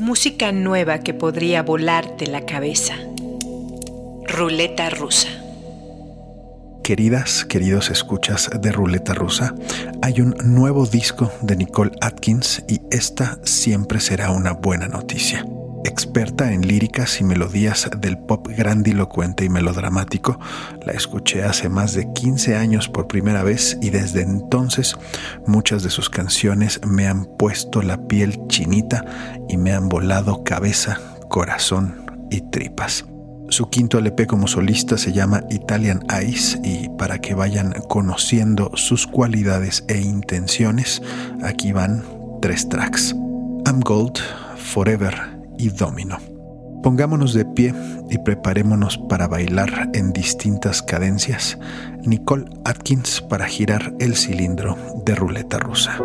Música nueva que podría volarte la cabeza. Ruleta rusa. Queridas, queridos escuchas de Ruleta Rusa, hay un nuevo disco de Nicole Atkins y esta siempre será una buena noticia. Experta en líricas y melodías del pop grandilocuente y melodramático, la escuché hace más de 15 años por primera vez y desde entonces muchas de sus canciones me han puesto la piel chinita y me han volado cabeza, corazón y tripas. Su quinto LP como solista se llama Italian Ice y para que vayan conociendo sus cualidades e intenciones, aquí van tres tracks. I'm Gold, Forever y domino. Pongámonos de pie y preparémonos para bailar en distintas cadencias. Nicole Atkins para girar el cilindro de ruleta rusa.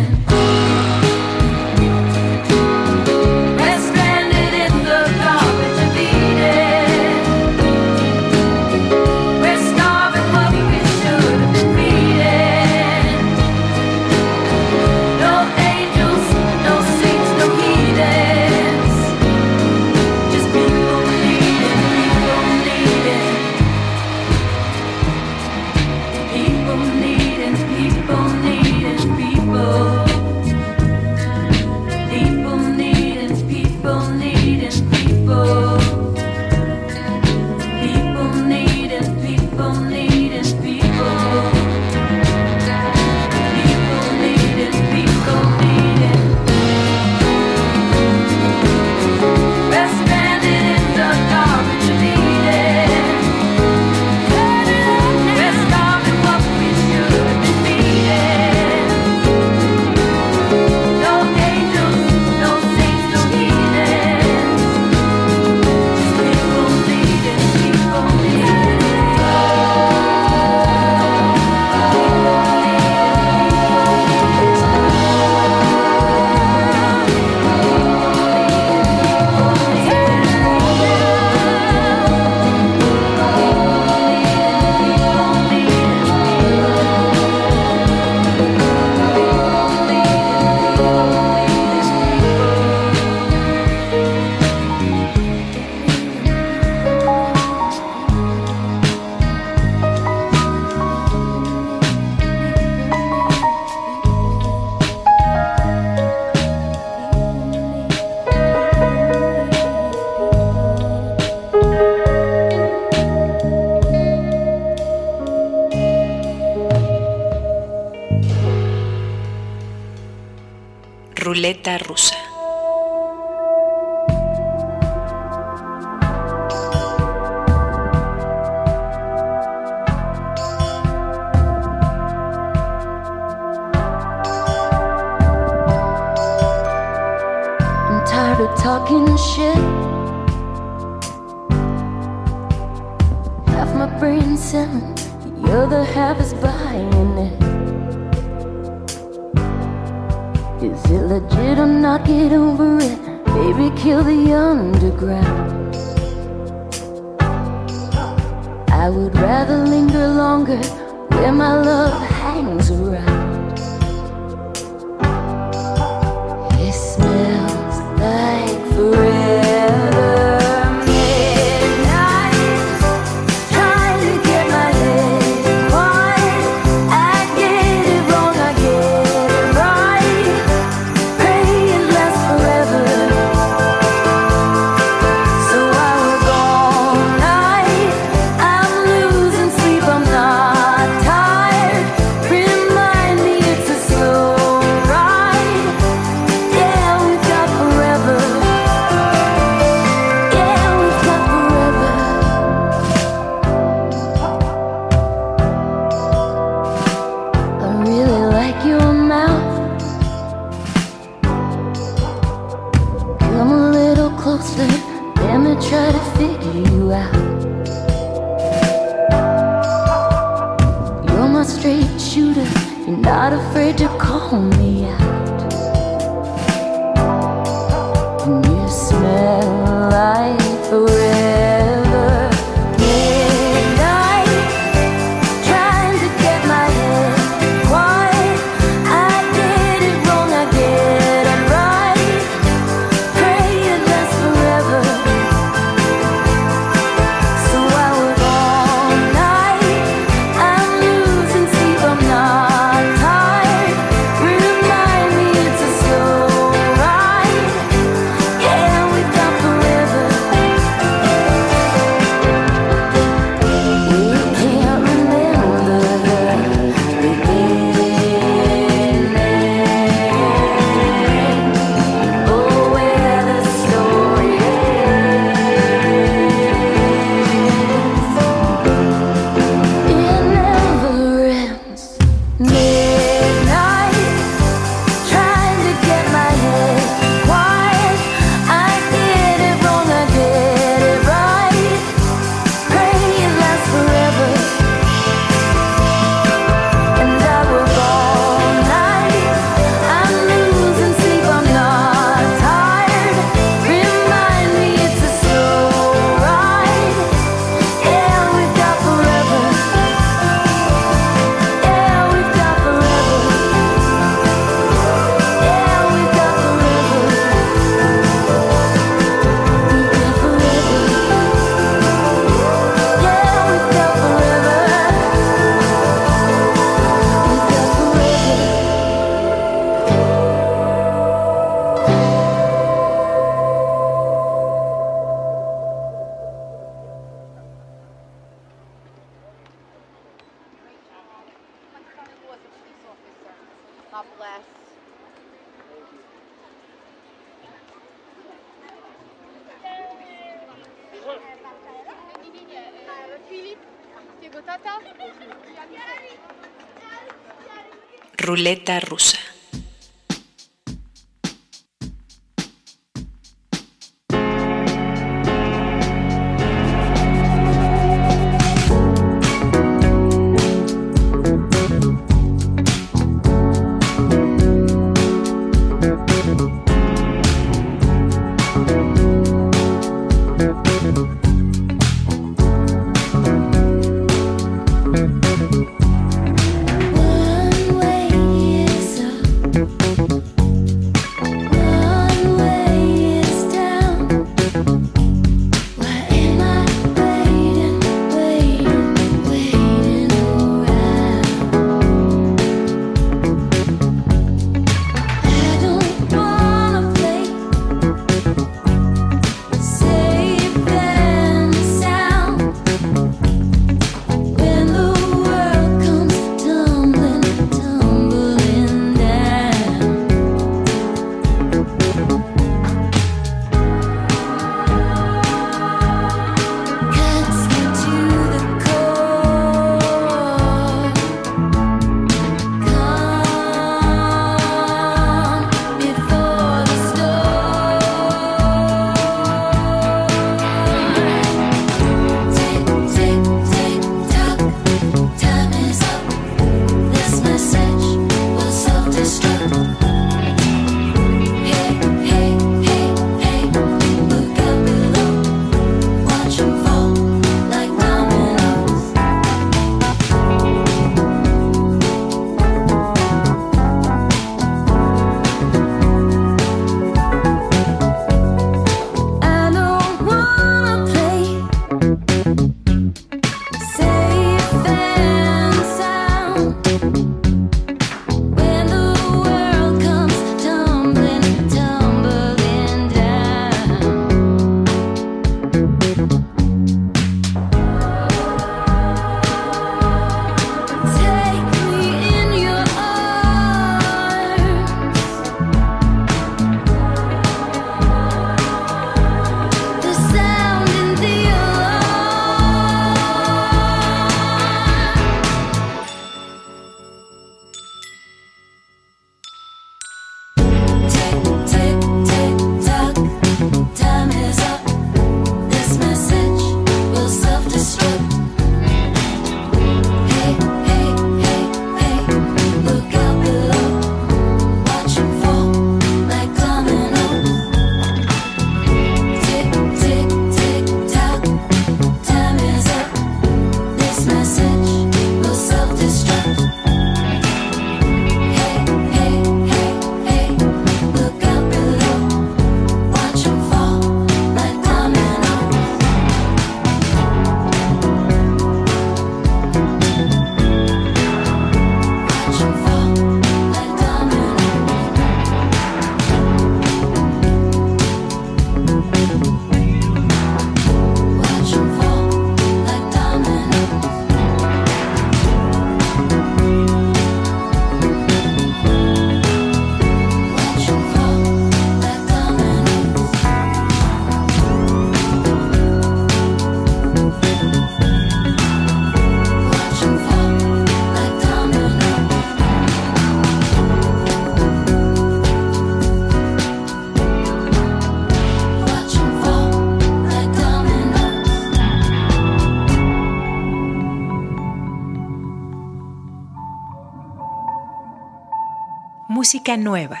Música nueva.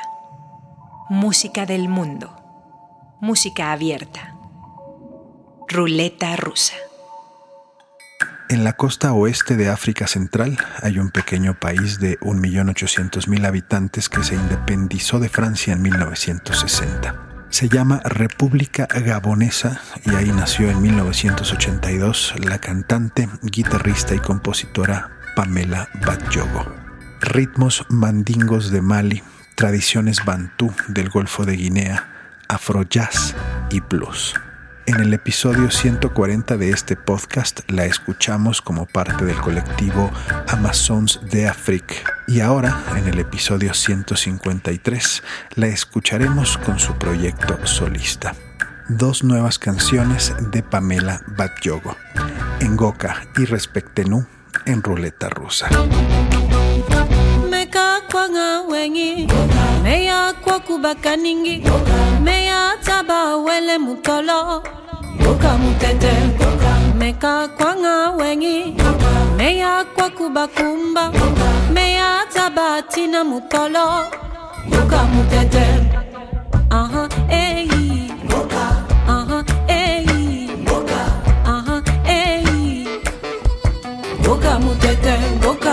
Música del mundo. Música abierta. Ruleta rusa. En la costa oeste de África Central hay un pequeño país de 1.800.000 habitantes que se independizó de Francia en 1960. Se llama República Gabonesa y ahí nació en 1982 la cantante, guitarrista y compositora Pamela Badjogo. Ritmos mandingos de Mali, tradiciones bantú del Golfo de Guinea, afro-jazz y blues. En el episodio 140 de este podcast la escuchamos como parte del colectivo Amazons de Afrique y ahora en el episodio 153 la escucharemos con su proyecto solista. Dos nuevas canciones de Pamela Batyogo, Goka y Respectenu en ruleta rusa. wanga wengi. Meya kwa kubaka ningi meya taba wele mutolo, koka mutete meka kwanga wengi. Meya kwa kubakumba meya taba tina mutolo, koka mutete aha eh, ehi aha eh, ehi aha eh, ehi koka mutete koka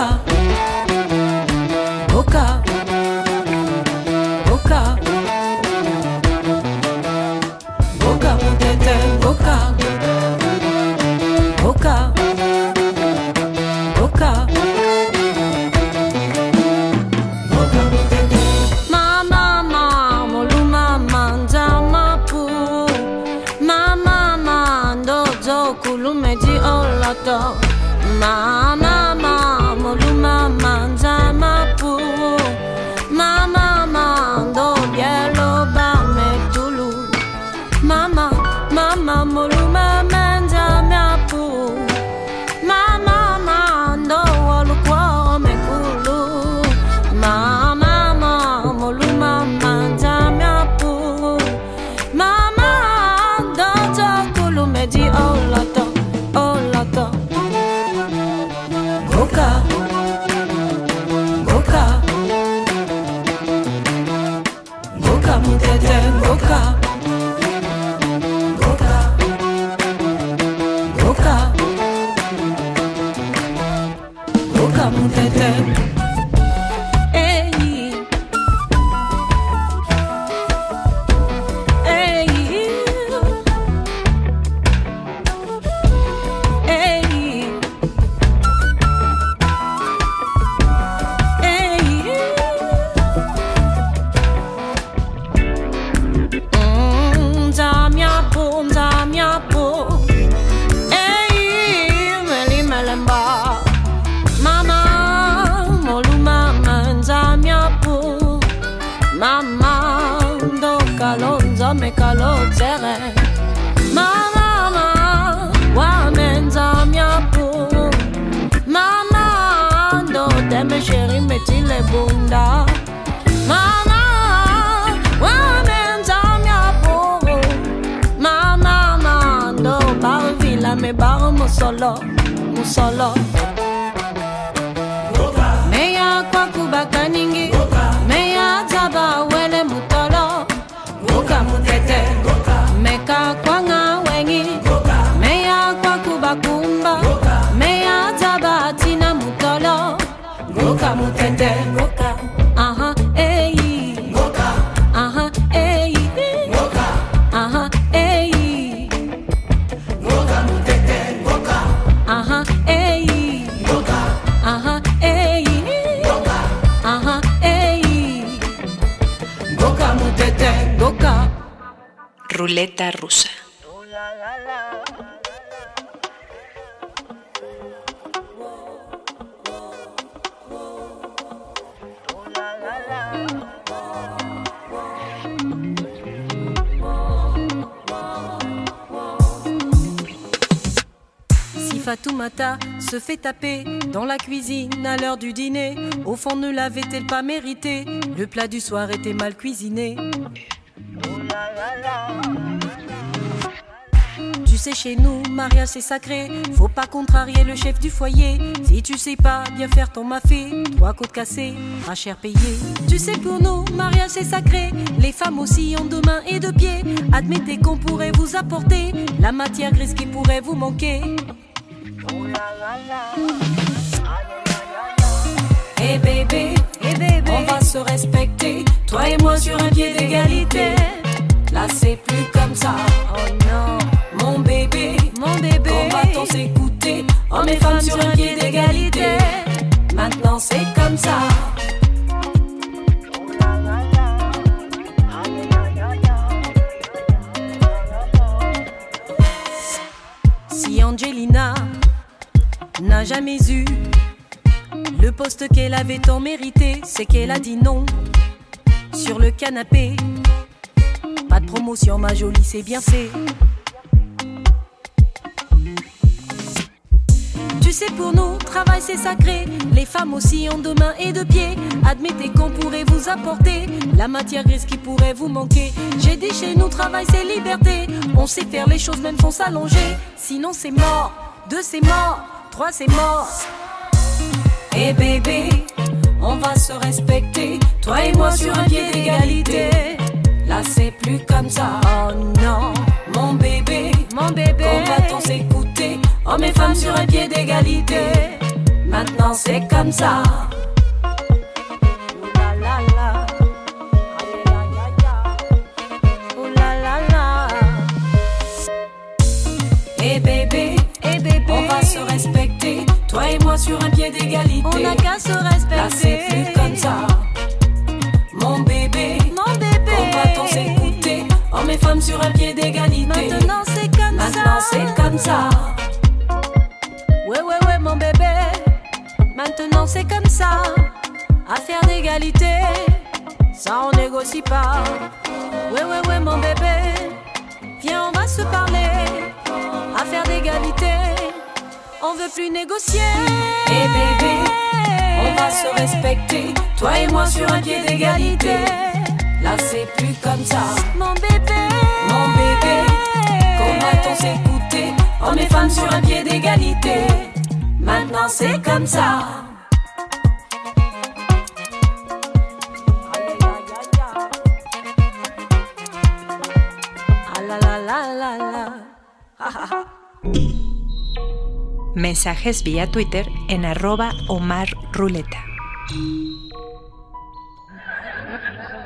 Ruleta rusa. Fatoumata se fait taper dans la cuisine à l'heure du dîner, au fond ne l'avait-elle pas mérité? Le plat du soir était mal cuisiné. Sais, chez nous, mariage c'est sacré. Faut pas contrarier le chef du foyer. Si tu sais pas bien faire ton mafé, trois côtes cassées, un cher payé. Tu sais, pour nous, mariage c'est sacré. Les femmes aussi ont deux mains et deux pieds. Admettez qu'on pourrait vous apporter la matière grise qui pourrait vous manquer. Hey bébé, hey bébé, on va se respecter, toi et moi sur un pied d'égalité. Là c'est plus comme ça. Oh non, mon bébé, mon bébé, on va tous s'écouter, hommes et femmes sur un pied d'égalité. Maintenant c'est comme ça. Si Angelina n'a jamais eu le poste qu'elle avait tant mérité, c'est qu'elle a dit non sur le canapé. Pas de promotion, ma jolie, c'est bien fait. Sais, pour nous, travail c'est sacré. Les femmes aussi ont deux mains et deux pieds. Admettez qu'on pourrait vous apporter la matière grise qui pourrait vous manquer. J'ai dit chez nous, travail c'est liberté. On sait faire les choses, même sans s'allonger. Sinon, c'est mort. Deux, c'est mort. Trois, c'est mort. Et eh bébé, on va se respecter. Toi et moi sur un pied d'égalité. Là, c'est plus comme ça. Oh non, mon bébé, mon bébé. S'écouter? Hommes et femmes sur un pied d'égalité. Maintenant, c'est comme ça. Eh bébé, eh bébé, on va se respecter. Toi et moi sur un pied d'égalité. On n'a qu'à se respecter. Là, c'est plus comme ça. Mon bébé, mon bébé, on va tous s'écouter. Hommes et femmes sur un pied d'égalité. Maintenant, c'est comme ça. Maintenant, c'est comme ça. Maintenant, c'est comme ça. Affaire d'égalité. Ça, on négocie pas. Ouais, ouais, ouais, mon bébé. Viens, on va se parler. Affaire d'égalité. On veut plus négocier. Et bébé, on va se respecter. Toi et moi sur un pied d'égalité. Là, c'est plus comme ça. Mon bébé, mon bébé. Qu'on va tous écouter. Hommes et femmes sur un pied d'égalité. Maintenant, c'est comme ça. Mensajes vía Twitter en arroba Omar Ruleta.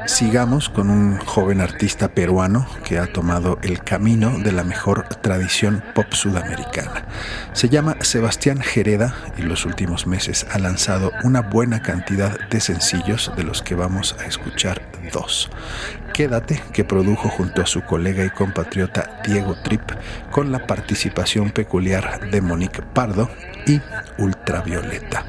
Sigamos con un joven artista peruano que ha tomado el camino de la mejor tradición pop sudamericana. Se llama Sebastián Jereda y los últimos meses ha lanzado una buena cantidad de sencillos de los que vamos a escuchar dos. Quédate, que produjo junto a su colega y compatriota Diego Trip, con la participación peculiar de Monique Pardo y Ultravioleta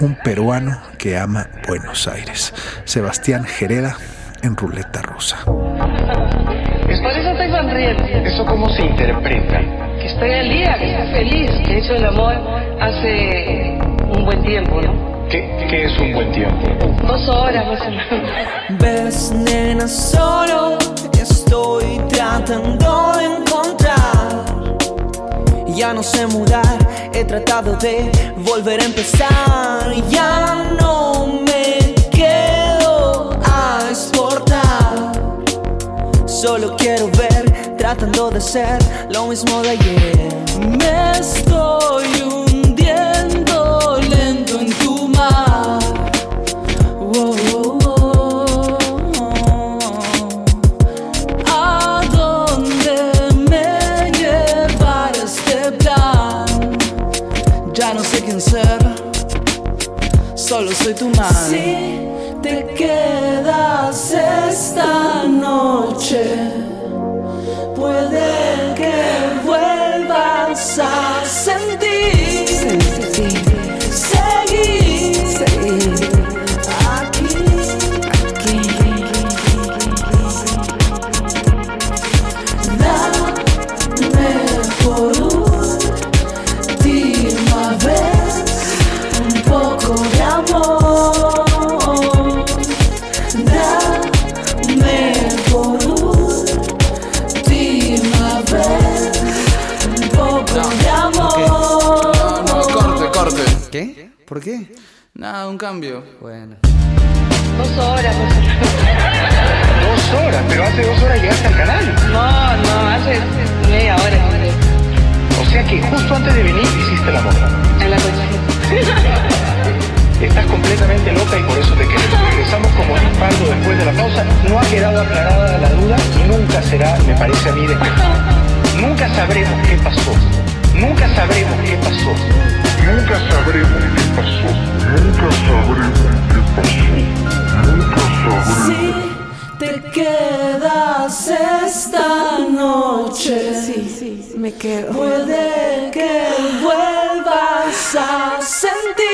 un peruano que ama Buenos Aires. Sebastián Jereda en Ruleta Rusa. ¿Les parece estoy sonriendo? ¿Eso cómo se interpreta? Que estoy al día, que estoy feliz, que he hecho el amor hace un buen tiempo, ¿no? ¿Qué, qué es un buen tiempo? Dos horas o menos. Ves, nena, solo estoy tratando de encontrar. Ya no sé mudar, he tratado de volver a empezar. Ya no me quedo a exportar. Solo quiero ver, tratando de ser lo mismo de ayer. Me estoy solo soy ¿Por qué? Nada, un cambio. Bueno. Dos horas, dos horas. Dos horas, pero hace dos horas llegaste al canal. No, no, hace media hora. O sea que justo antes de venir hiciste la moda. En la noche. Estás completamente loca y por eso te queremos. Regresamos como respaldo después de la pausa. No ha quedado aclarada la duda y nunca será, me parece a mí, despejada. Nunca sabremos qué pasó. Nunca sabremos qué pasó. Nunca sabremos qué pasó. Nunca sabremos qué pasó. Nunca sabremos. Si te quedas esta noche, Sí, me quedo. puede que vuelvas a sentir,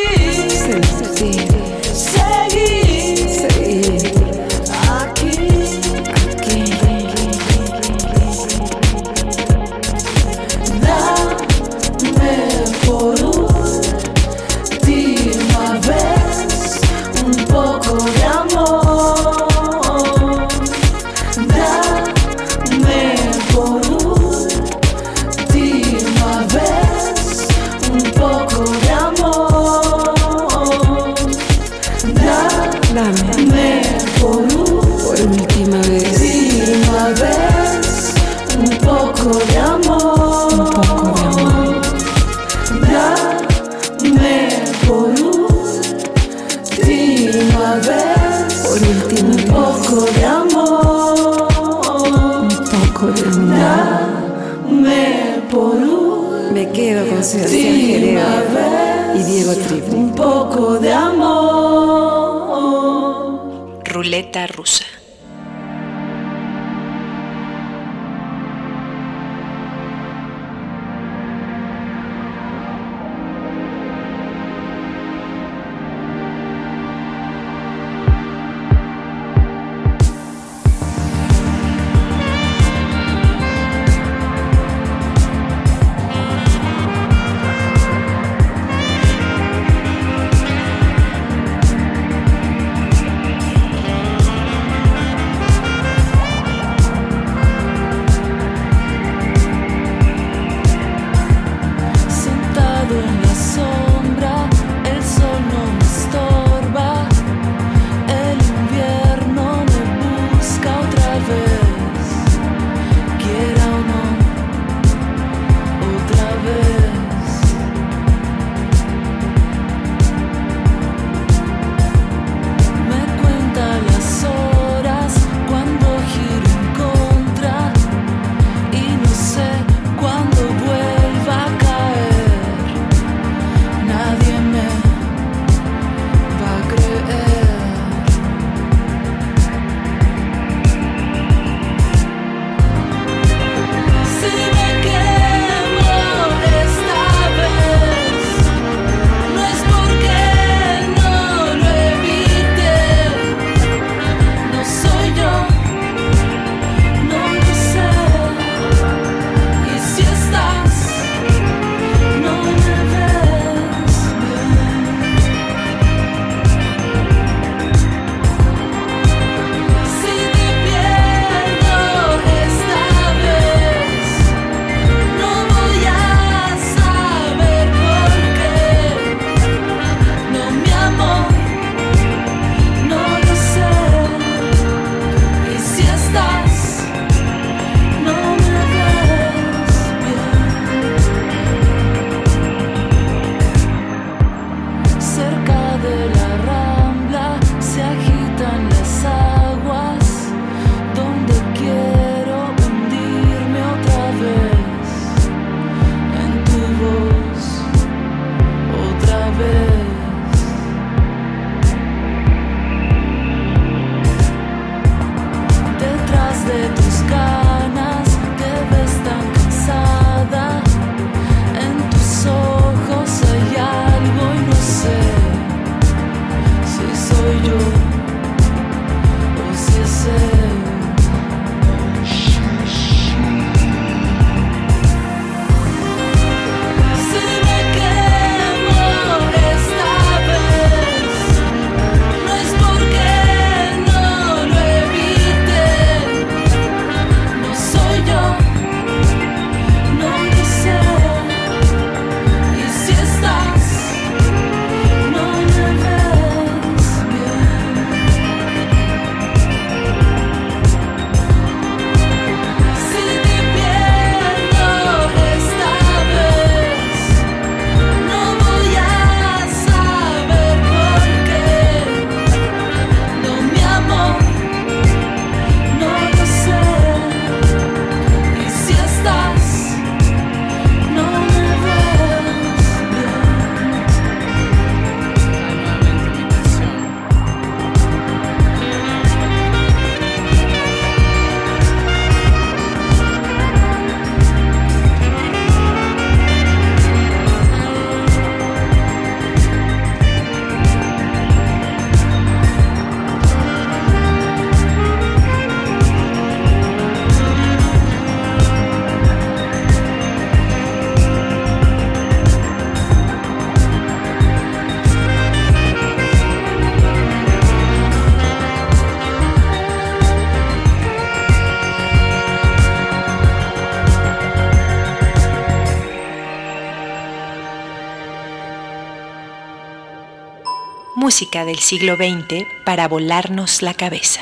música del siglo XX para volarnos la cabeza.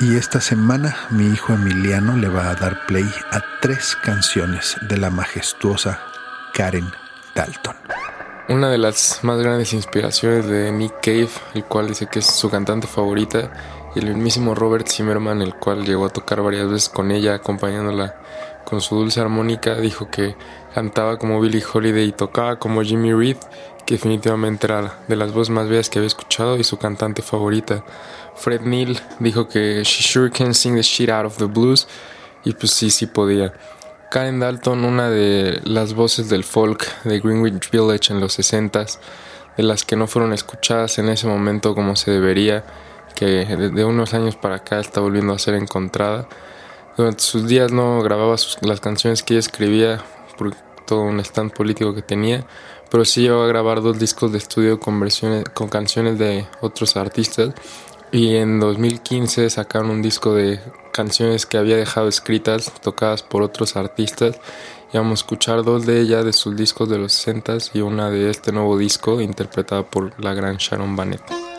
Y esta semana mi hijo Emiliano le va a dar play a tres canciones de la majestuosa Karen Dalton. Una de las más grandes inspiraciones de Nick Cave, el cual dice que es su cantante favorita, y el mismísimo Robert Zimmerman, el cual llegó a tocar varias veces con ella, acompañándola con su dulce armónica, dijo que cantaba como Billie Holiday y tocaba como Jimmy Reed, que definitivamente era de las voces más bellas que había escuchado y su cantante favorita. Fred Neil dijo que she sure can sing the shit out of the blues y pues sí, sí podía. Karen Dalton, una de las voces del folk de Greenwich Village en los 60s, de las que no fueron escuchadas en ese momento como se debería, que de unos años para acá está volviendo a ser encontrada. Durante sus días no grababa las canciones que ella escribía por todo un stand político que tenía, pero sí llegó a grabar dos discos de estudio con, versiones, con canciones de otros artistas y en 2015 sacaron un disco de canciones que había dejado escritas, tocadas por otros artistas. Y vamos a escuchar dos de ellas de sus discos de los 60 y una de este nuevo disco interpretada por la gran Sharon Bannett.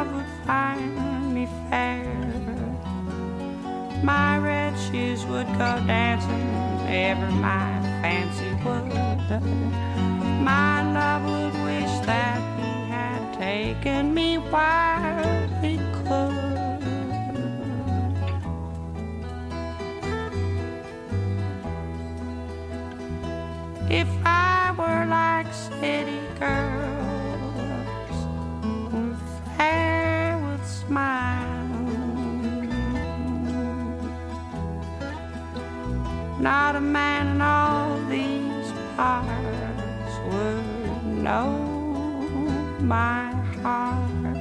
Love would find me fair. My red shoes would go dancing ever my fancy would. My love would wish that he had taken me while my heart.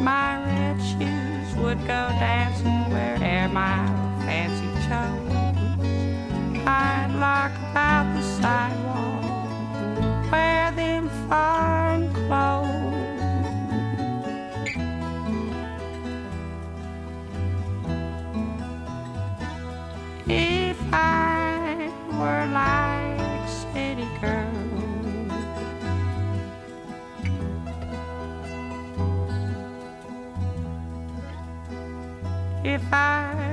My red shoes would go dancing where'er my fancy chose. I'd lock about the sidewalk wear them fine If I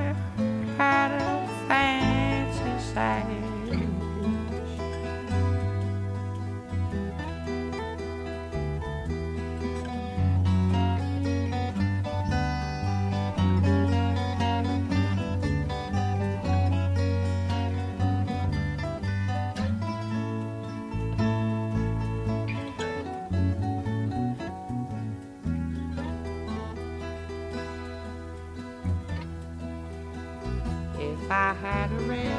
I had a ribbon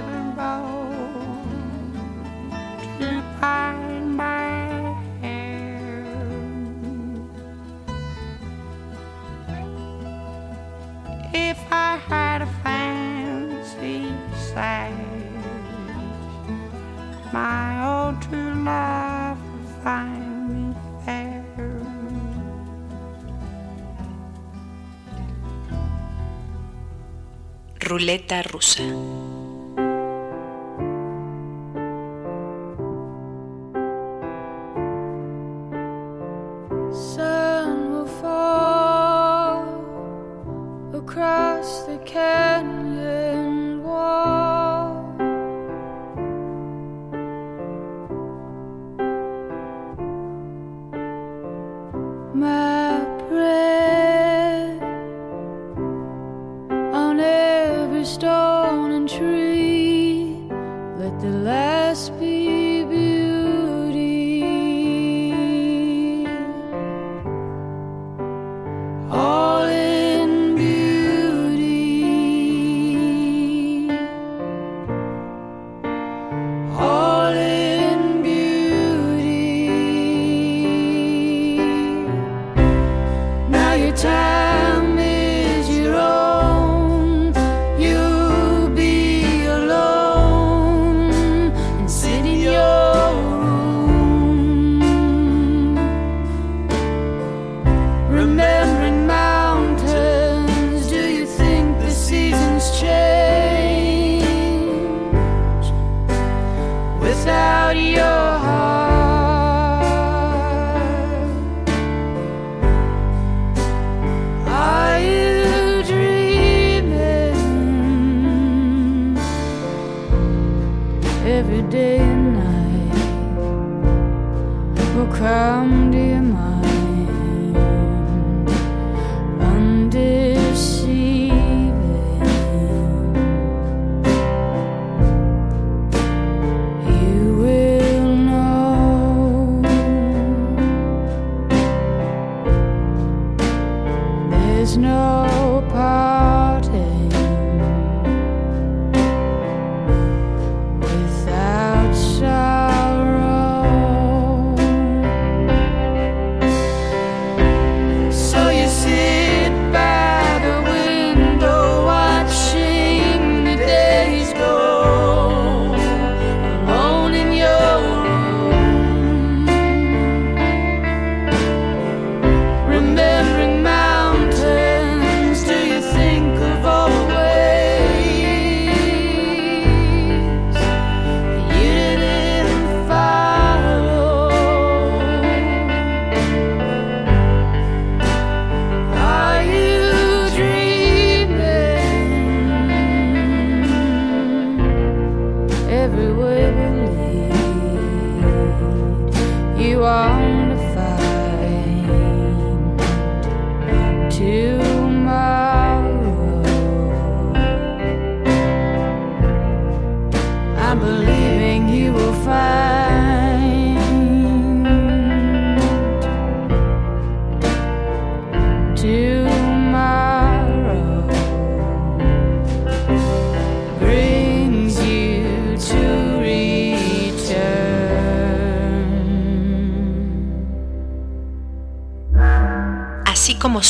Ruleta rusa.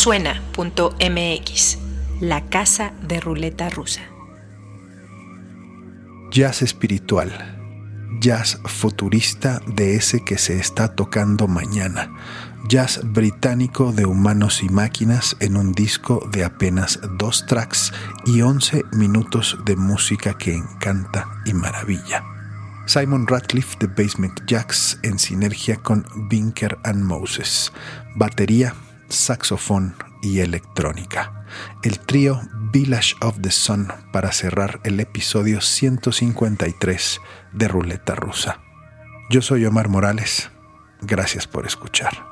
suena.mx, la casa de ruleta rusa. Jazz espiritual, jazz futurista de ese que se está tocando mañana, jazz británico de humanos y máquinas en un disco de apenas dos tracks y 11 minutos de música que encanta y maravilla. Simon Ratcliffe de Basement Jacks en sinergia con Binker and Moses, batería, saxofón y electrónica. El trío Village of the Sun para cerrar el episodio 153 de Ruleta Rusa. Yo soy Omar Morales. Gracias por escuchar.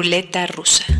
Ruleta rusa.